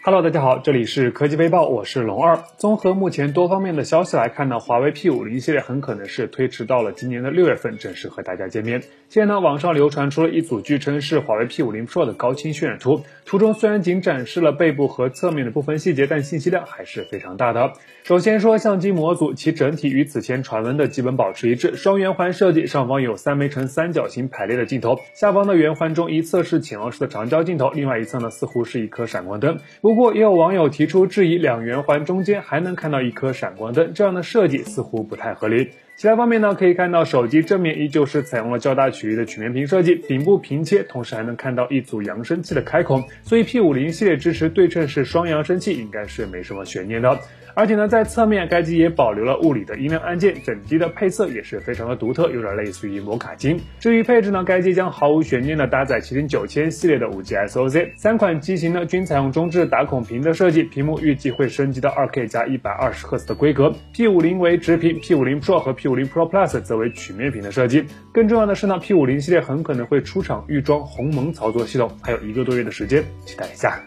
Hello，大家好，这里是科技微报，我是龙二。综合目前多方面的消息来看呢，华为 P 五零系列很可能是推迟到了今年的六月份正式和大家见面。现在呢，网上流传出了一组据称是华为 P 五零 Pro 的高清渲染图，图中虽然仅展示了背部和侧面的部分细节，但信息量还是非常大的。首先说相机模组，其整体与此前传闻的基本保持一致，双圆环设计，上方有三枚呈三角形排列的镜头，下方的圆环中一侧是潜望式的长焦镜头，另外一侧呢似乎是一颗闪光灯。不不过也有网友提出质疑，两圆环中间还能看到一颗闪光灯，这样的设计似乎不太合理。其他方面呢，可以看到手机正面依旧是采用了较大曲率的曲面屏设计，顶部平切，同时还能看到一组扬声器的开孔，所以 P 五零系列支持对称式双扬声器应该是没什么悬念的。而且呢，在侧面该机也保留了物理的音量按键，整机的配色也是非常的独特，有点类似于摩卡金。至于配置呢，该机将毫无悬念的搭载麒麟九千系列的五 G SoC，三款机型呢均采用中置打孔屏的设计，屏幕预计会升级到二 K 加一百二十赫兹的规格。P 五零为直屏，P 五零 Pro 和 P 五零 Pro Plus 则为曲面屏的设计。更重要的是呢，P 五零系列很可能会出厂预装鸿蒙操作系统，还有一个多月的时间，期待一下。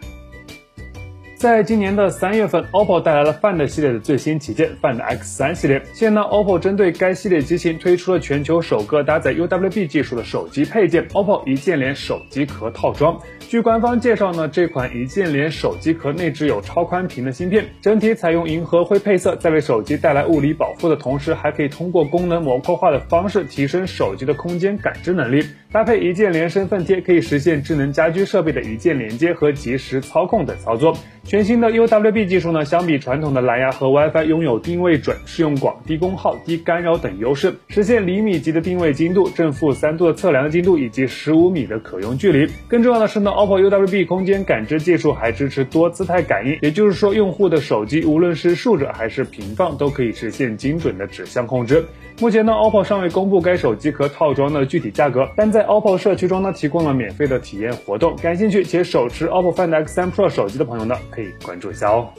在今年的三月份，OPPO 带来了 Find 系列的最新旗舰 Find X3 系列。现在呢，OPPO 针对该系列机型推出了全球首个搭载 UWB 技术的手机配件 ——OPPO 一键连手机壳套装。据官方介绍呢，这款一键连手机壳内置有超宽屏的芯片，整体采用银河灰配色，在为手机带来物理保护的同时，还可以通过功能模块化的方式提升手机的空间感知能力。搭配一键连身份贴，可以实现智能家居设备的一键连接和即时操控等操作。全新的 UWB 技术呢，相比传统的蓝牙和 WiFi，拥有定位准、适用广、低功耗、低干扰等优势，实现厘米级的定位精度、正负三度的测量精度以及十五米的可用距离。更重要的是呢，OPPO UWB 空间感知技术还支持多姿态感应，也就是说，用户的手机无论是竖着还是平放，都可以实现精准的指向控制。目前呢，OPPO 尚未公布该手机壳套装的具体价格，但在 OPPO 社区中呢，提供了免费的体验活动。感兴趣且手持 OPPO Find X3 Pro 手机的朋友呢，可以关注一下哦。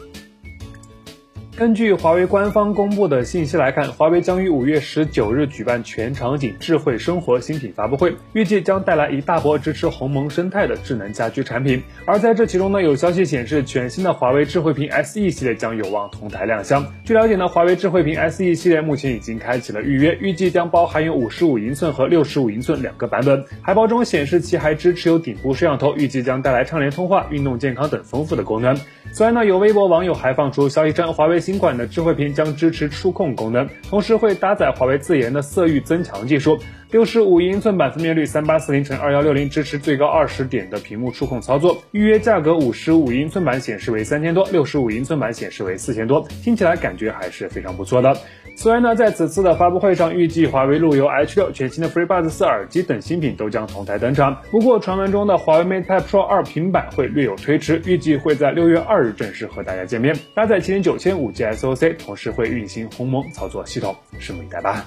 根据华为官方公布的信息来看，华为将于五月十九日举办全场景智慧生活新品发布会，预计将带来一大波支持鸿蒙生态的智能家居产品。而在这其中呢，有消息显示，全新的华为智慧屏 SE 系列将有望同台亮相。据了解呢，华为智慧屏 SE 系列目前已经开启了预约，预计将包含有五十五英寸和六十五英寸两个版本。海报中显示其还支持有顶部摄像头，预计将带来畅联通话、运动健康等丰富的功能。此外呢，有微博网友还放出消息称，华为新新款的智慧屏将支持触控功能，同时会搭载华为自研的色域增强技术。六十五英寸版分辨率，三八四零乘二幺六零，支持最高二十点的屏幕触控操作。预约价格，五十五英寸版显示为三千多，六十五英寸版显示为四千多。听起来感觉还是非常不错的。此外呢，在此次的发布会上，预计华为路由 H 六、全新的 FreeBuds 四耳机等新品都将同台登场。不过，传闻中的华为 MatePad Pro 二平板会略有推迟，预计会在六月二日正式和大家见面。搭载麒麟九千五 G SoC，同时会运行鸿蒙操作系统，拭目以待吧。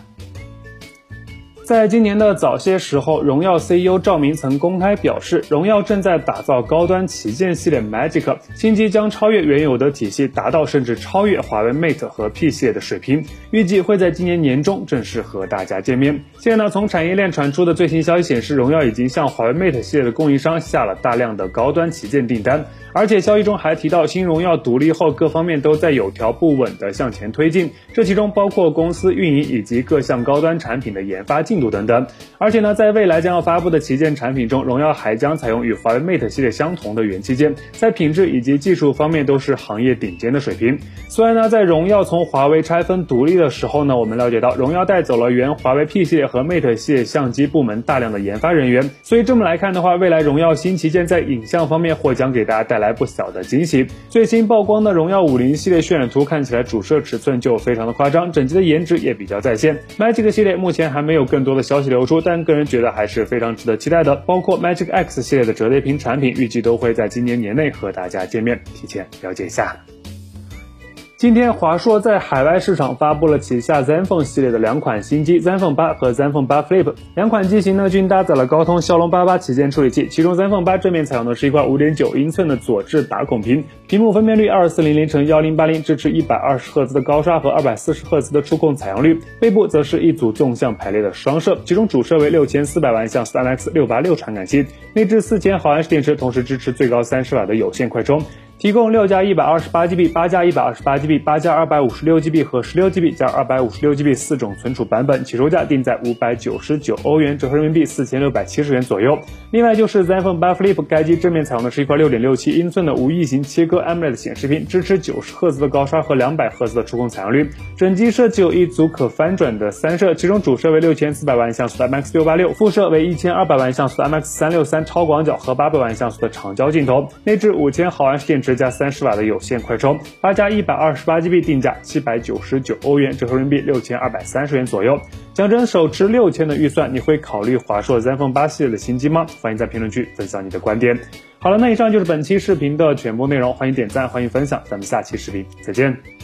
在今年的早些时候，荣耀 CEO 赵明曾公开表示，荣耀正在打造高端旗舰系列 Magic 新机，将超越原有的体系，达到甚至超越华为 Mate 和 P 系列的水平，预计会在今年年中正式和大家见面。现在呢，从产业链传出的最新消息显示，荣耀已经向华为 Mate 系列的供应商下了大量的高端旗舰订单。而且消息中还提到，新荣耀独立后，各方面都在有条不紊地向前推进，这其中包括公司运营以及各项高端产品的研发进度等等。而且呢，在未来将要发布的旗舰产品中，荣耀还将采用与华为 Mate 系列相同的元器件，在品质以及技术方面都是行业顶尖的水平。虽然呢，在荣耀从华为拆分独立的时候呢，我们了解到荣耀带走了原华为 P 系列和 Mate 系列相机部门大量的研发人员，所以这么来看的话，未来荣耀新旗舰在影像方面或将给大家带。来不小的惊喜。最新曝光的荣耀五零系列渲染图看起来主摄尺寸就非常的夸张，整机的颜值也比较在线。Magic 系列目前还没有更多的消息流出，但个人觉得还是非常值得期待的。包括 Magic X 系列的折叠屏产品，预计都会在今年年内和大家见面，提前了解一下。今天，华硕在海外市场发布了旗下 Zenfone 系列的两款新机，Zenfone 八和 Zenfone 八 Flip。两款机型呢均搭载了高通骁龙八八旗舰处理器，其中 Zenfone 八正面采用的是一块五点九英寸的左置打孔屏，屏幕分辨率二四零零乘幺零八零，支持一百二十赫兹的高刷和二百四十赫兹的触控采样率。背部则是一组纵向排列的双摄，其中主摄为六千四百万像三 X 六八六传感器，内置四千毫安时电池，同时支持最高三十瓦的有线快充。提供六加一百二十八 GB、八加一百二十八 GB、八加二百五十六 GB 和十六 GB 加二百五十六 GB 四种存储版本，起售价定在五百九十九欧元，折合人民币四千六百七十元左右。另外就是 Zenfone 8 Flip，该机正面采用的是一块六点六七英寸的无异形切割 AMOLED 显示屏，支持九十赫兹的高刷和两百赫兹的触控采样率。整机设计有一组可翻转的三摄，其中主摄为六千四百万像素的 MX 六八六，副摄为一千二百万像素的 MX 三六三超广角和八百万像素的长焦镜头，内置五千毫安时电池加三十瓦的有线快充，八加一百二十八 GB 定价七百九十九欧元，折合人民币六千二百三十元左右。讲真，手持六千的预算，你会考虑华硕 Zenfone 八系列的新机吗？欢迎在评论区分享你的观点。好了，那以上就是本期视频的全部内容，欢迎点赞，欢迎分享，咱们下期视频再见。